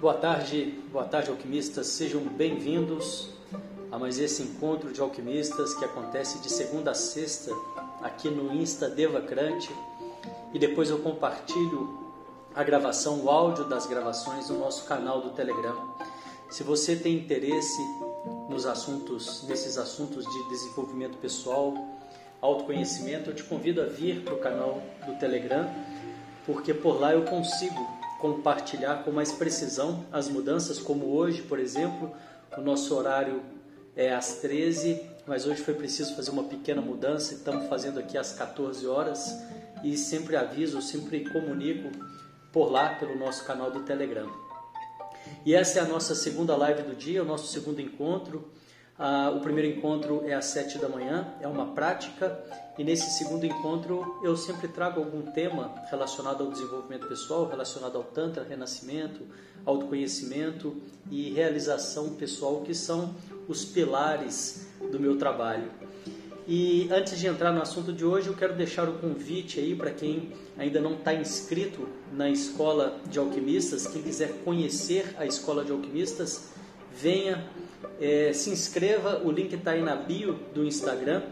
Boa tarde, boa tarde alquimistas, sejam bem-vindos a mais esse encontro de alquimistas que acontece de segunda a sexta aqui no Insta Devacrante e depois eu compartilho a gravação, o áudio das gravações no nosso canal do Telegram. Se você tem interesse nos assuntos, nesses assuntos de desenvolvimento pessoal, autoconhecimento, eu te convido a vir para o canal do Telegram, porque por lá eu consigo compartilhar com mais precisão as mudanças, como hoje, por exemplo, o nosso horário é às 13, mas hoje foi preciso fazer uma pequena mudança, estamos fazendo aqui às 14 horas e sempre aviso, sempre comunico por lá pelo nosso canal do Telegram. E essa é a nossa segunda live do dia, o nosso segundo encontro. Ah, o primeiro encontro é às 7 da manhã, é uma prática e nesse segundo encontro eu sempre trago algum tema relacionado ao desenvolvimento pessoal, relacionado ao Tantra, renascimento, autoconhecimento e realização pessoal, que são os pilares do meu trabalho. E antes de entrar no assunto de hoje, eu quero deixar o convite aí para quem ainda não está inscrito na Escola de Alquimistas, quem quiser conhecer a Escola de Alquimistas, venha, é, se inscreva, o link está aí na bio do Instagram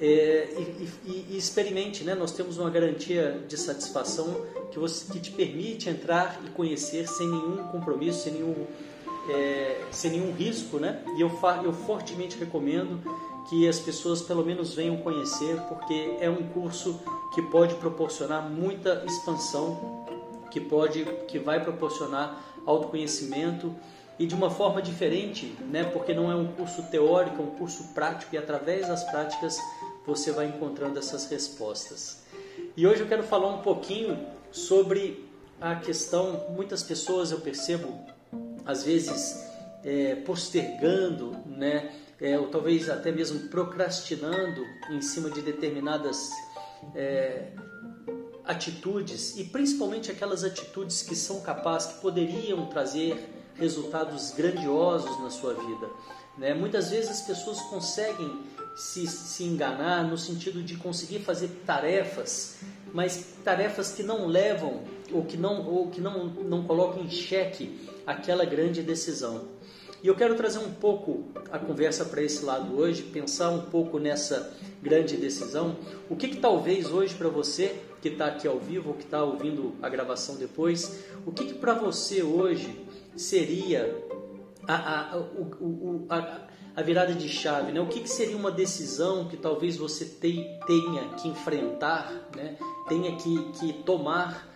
é, e, e, e, experimente, né? Nós temos uma garantia de satisfação que, você, que te permite entrar e conhecer sem nenhum compromisso, sem nenhum, é, sem nenhum risco, né? E eu, eu fortemente recomendo que as pessoas pelo menos venham conhecer, porque é um curso que pode proporcionar muita expansão, que pode, que vai proporcionar autoconhecimento e de uma forma diferente, né? Porque não é um curso teórico, é um curso prático e através das práticas você vai encontrando essas respostas. E hoje eu quero falar um pouquinho sobre a questão, muitas pessoas eu percebo, às vezes é, postergando, né, é, ou talvez até mesmo procrastinando em cima de determinadas é, atitudes, e principalmente aquelas atitudes que são capazes, que poderiam trazer resultados grandiosos na sua vida. Né? Muitas vezes as pessoas conseguem se, se enganar no sentido de conseguir fazer tarefas, mas tarefas que não levam ou que não, ou que não, não colocam em xeque aquela grande decisão. E eu quero trazer um pouco a conversa para esse lado hoje, pensar um pouco nessa grande decisão. O que, que talvez hoje para você que está aqui ao vivo ou que está ouvindo a gravação depois, o que, que para você hoje seria a, a, o, o, a, a virada de chave, né? O que, que seria uma decisão que talvez você te, tenha que enfrentar, né? Tenha que, que tomar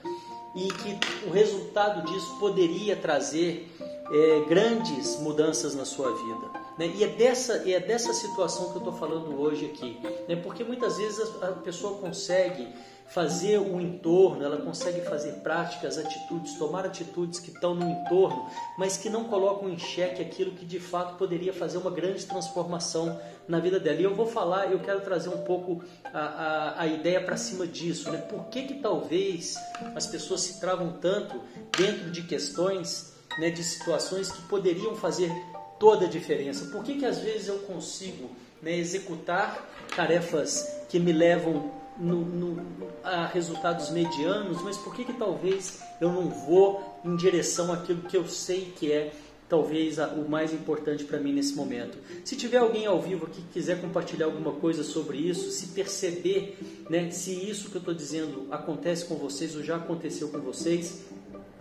e que o resultado disso poderia trazer é, grandes mudanças na sua vida. Né? E, é dessa, e é dessa situação que eu estou falando hoje aqui. Né? Porque muitas vezes a pessoa consegue fazer o entorno, ela consegue fazer práticas, atitudes, tomar atitudes que estão no entorno, mas que não colocam em xeque aquilo que de fato poderia fazer uma grande transformação na vida dela. E eu vou falar, eu quero trazer um pouco a, a, a ideia para cima disso. Né? Por que, que talvez as pessoas se travam tanto dentro de questões, né, de situações que poderiam fazer toda a diferença? Por que, que às vezes eu consigo né, executar tarefas que me levam no, no, a resultados medianos, mas por que, que talvez eu não vou em direção àquilo que eu sei que é talvez a, o mais importante para mim nesse momento. Se tiver alguém ao vivo que quiser compartilhar alguma coisa sobre isso, se perceber né, se isso que eu estou dizendo acontece com vocês ou já aconteceu com vocês,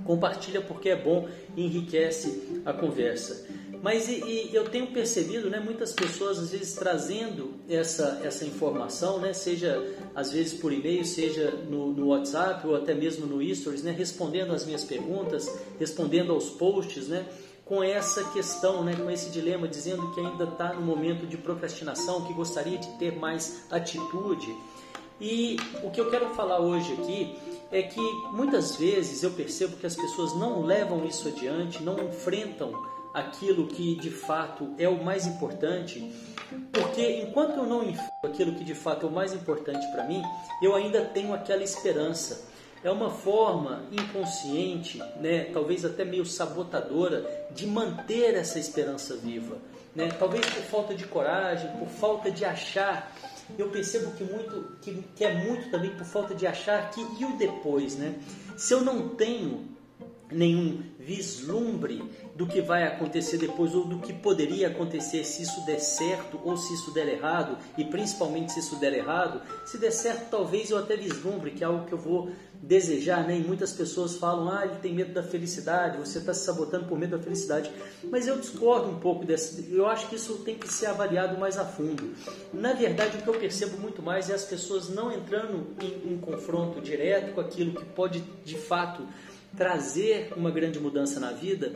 compartilha porque é bom e enriquece a conversa. Mas e, e eu tenho percebido, né, muitas pessoas às vezes trazendo essa, essa informação, né, seja às vezes por e-mail, seja no, no WhatsApp ou até mesmo no Stories, né, respondendo as minhas perguntas, respondendo aos posts, né, com essa questão, né, com esse dilema, dizendo que ainda está no momento de procrastinação, que gostaria de ter mais atitude. E o que eu quero falar hoje aqui é que muitas vezes eu percebo que as pessoas não levam isso adiante, não enfrentam aquilo que de fato é o mais importante, porque enquanto eu não enfrento aquilo que de fato é o mais importante para mim, eu ainda tenho aquela esperança. É uma forma inconsciente, né, talvez até meio sabotadora, de manter essa esperança viva. Né? Talvez por falta de coragem, por falta de achar. Eu percebo que, muito, que, que é muito também por falta de achar que e o depois. Né? Se eu não tenho nenhum vislumbre do que vai acontecer depois ou do que poderia acontecer se isso der certo ou se isso der errado, e principalmente se isso der errado, se der certo talvez eu até vislumbre que é algo que eu vou desejar, né? E muitas pessoas falam, ah, ele tem medo da felicidade, você está se sabotando por medo da felicidade. Mas eu discordo um pouco dessa. Eu acho que isso tem que ser avaliado mais a fundo. Na verdade, o que eu percebo muito mais é as pessoas não entrando em, em confronto direto com aquilo que pode de fato trazer uma grande mudança na vida,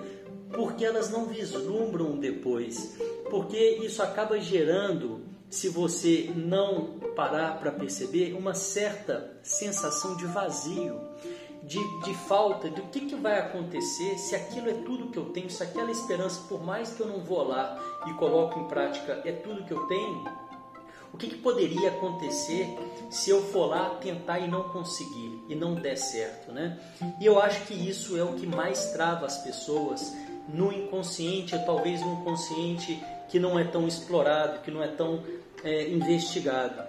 porque elas não vislumbram depois, porque isso acaba gerando, se você não parar para perceber, uma certa sensação de vazio, de, de falta, do que, que vai acontecer se aquilo é tudo que eu tenho, se aquela esperança, por mais que eu não vou lá e coloque em prática, é tudo que eu tenho, o que, que, poderia acontecer se eu for lá tentar e não conseguir e não der certo, né? E eu acho que isso é o que mais trava as pessoas no inconsciente, ou talvez no inconsciente que não é tão explorado, que não é tão é, investigado.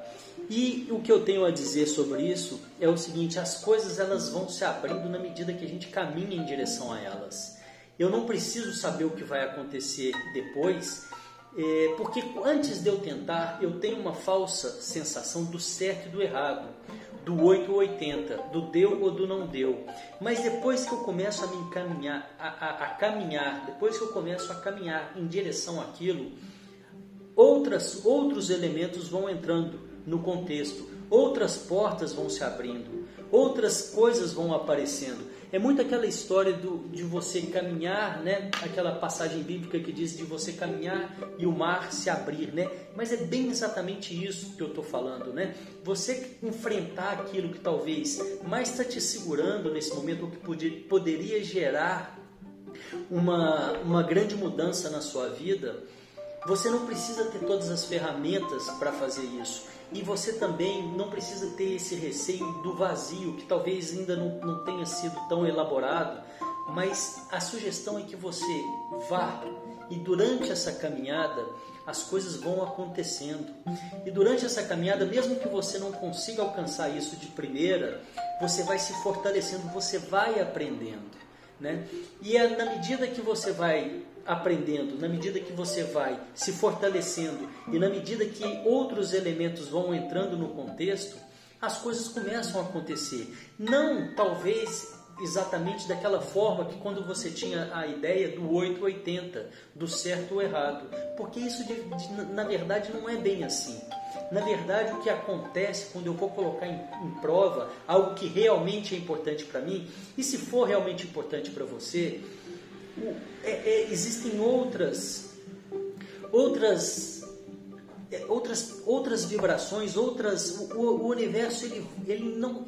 E o que eu tenho a dizer sobre isso é o seguinte: as coisas elas vão se abrindo na medida que a gente caminha em direção a elas. Eu não preciso saber o que vai acontecer depois, é, porque antes de eu tentar, eu tenho uma falsa sensação do certo e do errado, do 8 ou 80, do deu ou do não deu. Mas depois que eu começo a me encaminhar, a, a, a caminhar, depois que eu começo a caminhar em direção àquilo, outras, outros elementos vão entrando no contexto, outras portas vão se abrindo, outras coisas vão aparecendo. É muito aquela história do, de você caminhar, né? Aquela passagem bíblica que diz de você caminhar e o mar se abrir, né? Mas é bem exatamente isso que eu estou falando, né? Você enfrentar aquilo que talvez mais está te segurando nesse momento, o que podia, poderia gerar uma, uma grande mudança na sua vida, você não precisa ter todas as ferramentas para fazer isso. E você também não precisa ter esse receio do vazio, que talvez ainda não, não tenha sido tão elaborado, mas a sugestão é que você vá e durante essa caminhada as coisas vão acontecendo. E durante essa caminhada, mesmo que você não consiga alcançar isso de primeira, você vai se fortalecendo, você vai aprendendo. Né? E é na medida que você vai aprendendo, na medida que você vai se fortalecendo e na medida que outros elementos vão entrando no contexto, as coisas começam a acontecer. Não, talvez, exatamente daquela forma que quando você tinha a ideia do 880, do certo ou errado. Porque isso, na verdade, não é bem assim. Na verdade, o que acontece quando eu vou colocar em, em prova algo que realmente é importante para mim, e se for realmente importante para você, é, é, existem outras, outras, é, outras, outras vibrações, outras. O, o universo ele, ele não,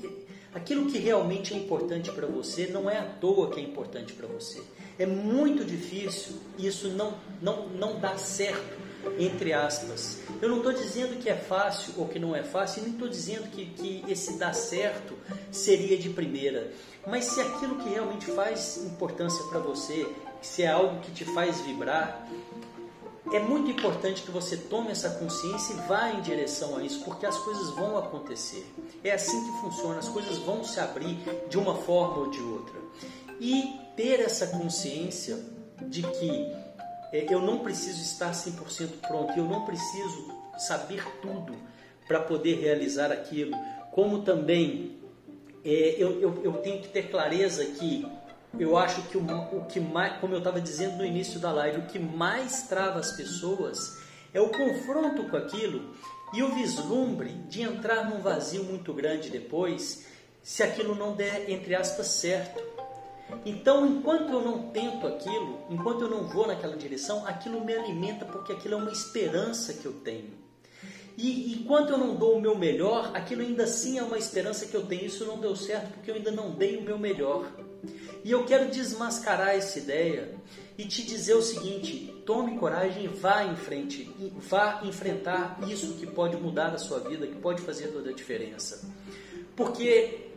aquilo que realmente é importante para você não é à toa que é importante para você. É muito difícil isso não não não dá certo entre aspas. Eu não estou dizendo que é fácil ou que não é fácil, nem estou dizendo que, que esse dar certo seria de primeira. Mas se aquilo que realmente faz importância para você, se é algo que te faz vibrar, é muito importante que você tome essa consciência e vá em direção a isso, porque as coisas vão acontecer. É assim que funciona, as coisas vão se abrir de uma forma ou de outra. E ter essa consciência de que é, eu não preciso estar 100% pronto, eu não preciso saber tudo para poder realizar aquilo, como também é, eu, eu, eu, tenho que ter clareza que eu acho que o, o que mais, como eu estava dizendo no início da live, o que mais trava as pessoas é o confronto com aquilo e o vislumbre de entrar num vazio muito grande depois, se aquilo não der, entre aspas, certo. Então, enquanto eu não tento aquilo, enquanto eu não vou naquela direção, aquilo me alimenta porque aquilo é uma esperança que eu tenho. E enquanto eu não dou o meu melhor, aquilo ainda assim é uma esperança que eu tenho. Isso não deu certo porque eu ainda não dei o meu melhor. E eu quero desmascarar essa ideia e te dizer o seguinte: tome coragem vá em frente, vá enfrentar isso que pode mudar a sua vida, que pode fazer toda a diferença. Porque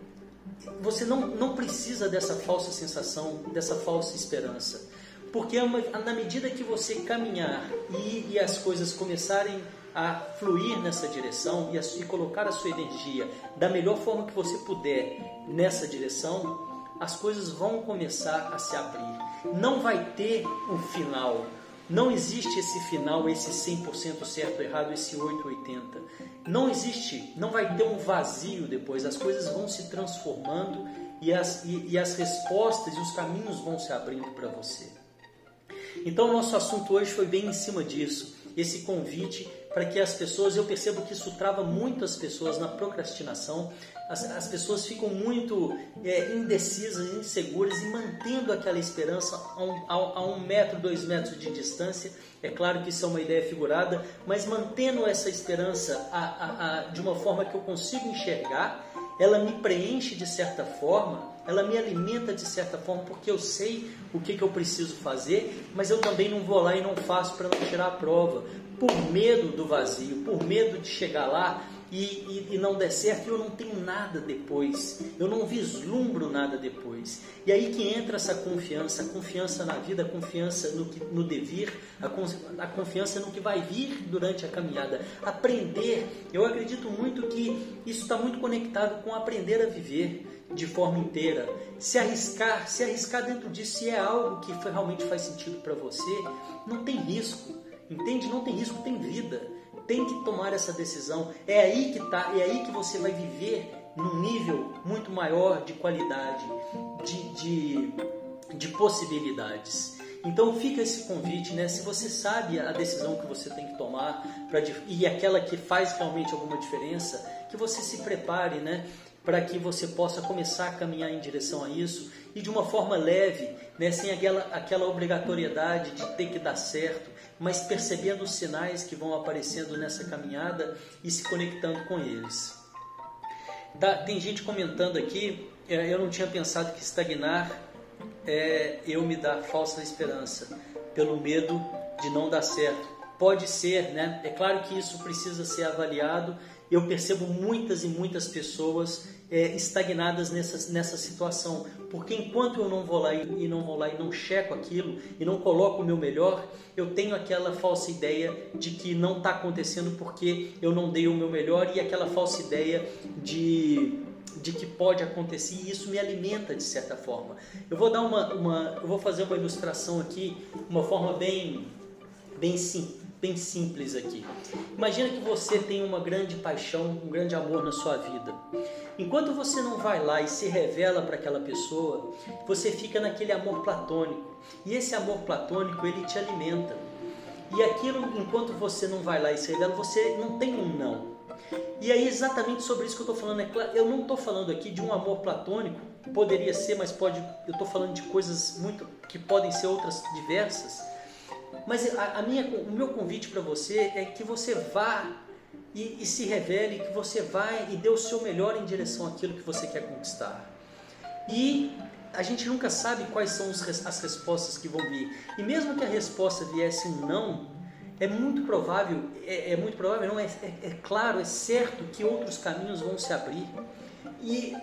você não, não precisa dessa falsa sensação, dessa falsa esperança. Porque é na medida que você caminhar e, e as coisas começarem a fluir nessa direção e, a, e colocar a sua energia da melhor forma que você puder nessa direção, as coisas vão começar a se abrir. Não vai ter um final. Não existe esse final, esse 100% certo ou errado, esse 880. Não existe, não vai ter um vazio depois. As coisas vão se transformando e as, e, e as respostas e os caminhos vão se abrindo para você. Então, nosso assunto hoje foi bem em cima disso. Esse convite para que as pessoas, eu percebo que isso trava muito as pessoas na procrastinação, as, as pessoas ficam muito é, indecisas, inseguras e mantendo aquela esperança a um, a, a um metro, dois metros de distância. É claro que isso é uma ideia figurada, mas mantendo essa esperança a, a, de uma forma que eu consigo enxergar, ela me preenche de certa forma, ela me alimenta de certa forma, porque eu sei o que, que eu preciso fazer, mas eu também não vou lá e não faço para não tirar a prova, por medo do vazio, por medo de chegar lá e, e, e, não der certo, eu não tenho nada depois, eu não vislumbro nada depois. E aí que entra essa confiança, a confiança na vida, a confiança no, que, no devir, a, a confiança no que vai vir durante a caminhada. Aprender, eu acredito muito que isso está muito conectado com aprender a viver de forma inteira. Se arriscar, se arriscar dentro disso, se é algo que realmente faz sentido para você, não tem risco. Entende? Não tem risco, tem vida tem que tomar essa decisão. É aí que tá, é aí que você vai viver num nível muito maior de qualidade, de, de, de possibilidades. Então fica esse convite, né? Se você sabe a decisão que você tem que tomar pra, e aquela que faz realmente alguma diferença, que você se prepare, né? Para que você possa começar a caminhar em direção a isso e de uma forma leve, né? Sem aquela, aquela obrigatoriedade de ter que dar certo, mas percebendo os sinais que vão aparecendo nessa caminhada e se conectando com eles. Tá, tem gente comentando aqui, é, eu não tinha pensado que estagnar é eu me dar falsa esperança, pelo medo de não dar certo. Pode ser, né? É claro que isso precisa ser avaliado. Eu percebo muitas e muitas pessoas é, estagnadas nessa, nessa situação. Porque enquanto eu não vou lá e, e não vou lá e não checo aquilo e não coloco o meu melhor, eu tenho aquela falsa ideia de que não está acontecendo porque eu não dei o meu melhor e aquela falsa ideia de de que pode acontecer e isso me alimenta de certa forma. Eu vou dar uma, uma eu vou fazer uma ilustração aqui, uma forma bem bem simples bem simples aqui. Imagina que você tem uma grande paixão, um grande amor na sua vida. Enquanto você não vai lá e se revela para aquela pessoa, você fica naquele amor platônico. E esse amor platônico, ele te alimenta. E aquilo, enquanto você não vai lá e se revela, você não tem um não. E aí, exatamente sobre isso que eu estou falando. É claro, eu não estou falando aqui de um amor platônico, poderia ser, mas pode. Eu estou falando de coisas muito que podem ser outras diversas mas a, a minha, o meu convite para você é que você vá e, e, se revele, que você vai e dê o seu melhor em direção àquilo que você quer conquistar. E a gente nunca sabe quais são as respostas que vão vir. E mesmo que a resposta viesse um não, é muito provável, é, é muito provável, não, é, é, é claro, é certo que outros caminhos vão se abrir. E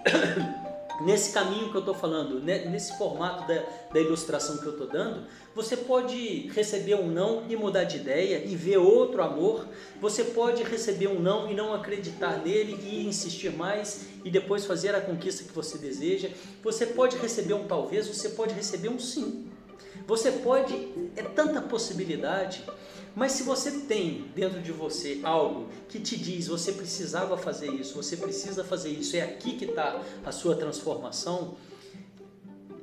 nesse caminho que eu estou falando, né, nesse formato da, da ilustração que eu estou dando, você pode receber um não e mudar de ideia e ver outro amor. Você pode receber um não e não acreditar nele e insistir mais e depois fazer a conquista que você deseja. Você pode receber um talvez, você pode receber um sim. Você pode, é tanta possibilidade. Mas se você tem dentro de você algo que te diz você precisava fazer isso, você precisa fazer isso, é aqui que está a sua transformação,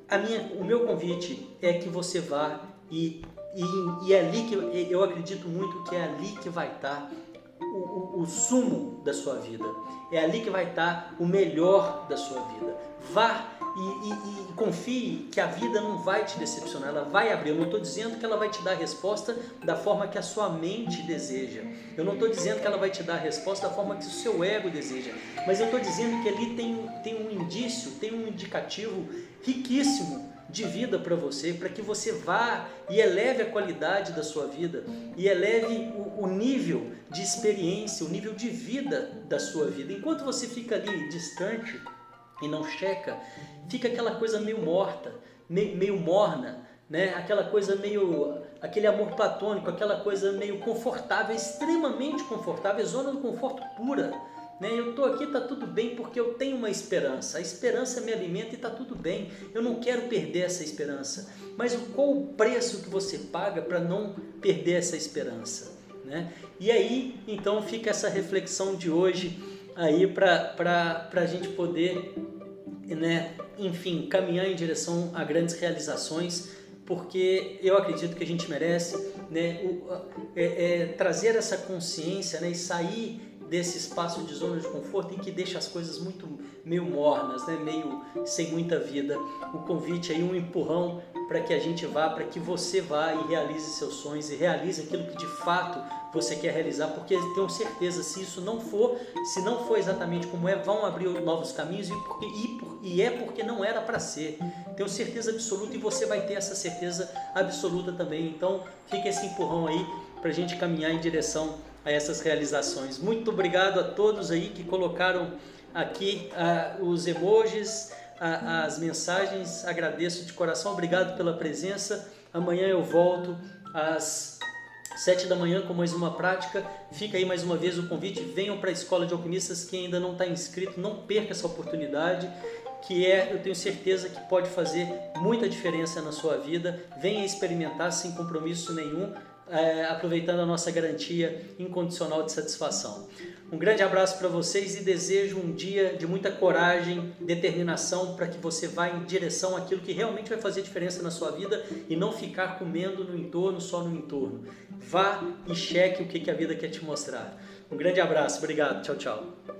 a minha, o meu convite é que você vá e, e, e é ali que eu acredito muito que é ali que vai estar o, o, o sumo da sua vida, é ali que vai estar o melhor da sua vida. Vá e, e, e, confie que a vida não vai te decepcionar, ela vai abrir. Eu não estou dizendo que ela vai te dar a resposta da forma que a sua mente deseja. Eu não estou dizendo que ela vai te dar a resposta da forma que o seu ego deseja. Mas eu estou dizendo que ali tem, tem um indício, tem um indicativo riquíssimo de vida para você, para que você vá e eleve a qualidade da sua vida e eleve o, o, nível de experiência, o nível de vida da sua vida. Enquanto você fica ali distante e não checa, fica aquela coisa meio morta, meio, morna, né? Aquela coisa meio aquele amor platônico, aquela coisa meio confortável, extremamente confortável, zona do conforto pura Né? Eu estou aqui, está tudo bem, porque eu tenho uma esperança. A esperança me alimenta e está tudo bem. Eu não quero perder essa esperança. Mas qual o preço que você paga para não perder essa esperança? Né? E aí, então, fica essa reflexão de hoje aí para a gente poder, né, enfim, caminhar em direção a grandes realizações, porque eu acredito que a gente merece né, o, é, é, trazer essa consciência né, e sair desse espaço de zona de conforto e que deixa as coisas muito meio mornas, né? meio sem muita vida. O convite aí, um empurrão para que a gente vá, para que você vá e realize seus sonhos e realize aquilo que de fato você quer realizar, porque tenho certeza, se isso não for, se não for exatamente como é, vão abrir novos caminhos e, porque, e, e é porque não era para ser. Tenho certeza absoluta e você vai ter essa certeza absoluta também. Então, fica esse empurrão aí para a gente caminhar em direção a essas realizações. Muito obrigado a todos aí que colocaram aqui uh, os emojis, uh, as mensagens. Agradeço de coração, obrigado pela presença. Amanhã eu volto às sete da manhã com mais uma prática. Fica aí mais uma vez o convite. Venham para a Escola de Alquimistas. Quem ainda não está inscrito, não perca essa oportunidade. Que é, eu tenho certeza que pode fazer muita diferença na sua vida. Venha experimentar sem compromisso nenhum é, aproveitando a nossa garantia incondicional de satisfação. Um grande abraço para vocês e desejo um dia de muita coragem, determinação para que você vá em direção àquilo que realmente vai fazer diferença na sua vida e não ficar comendo no entorno, só no entorno. Vá e cheque o que a vida quer te mostrar. Um grande abraço, obrigado, tchau, tchau.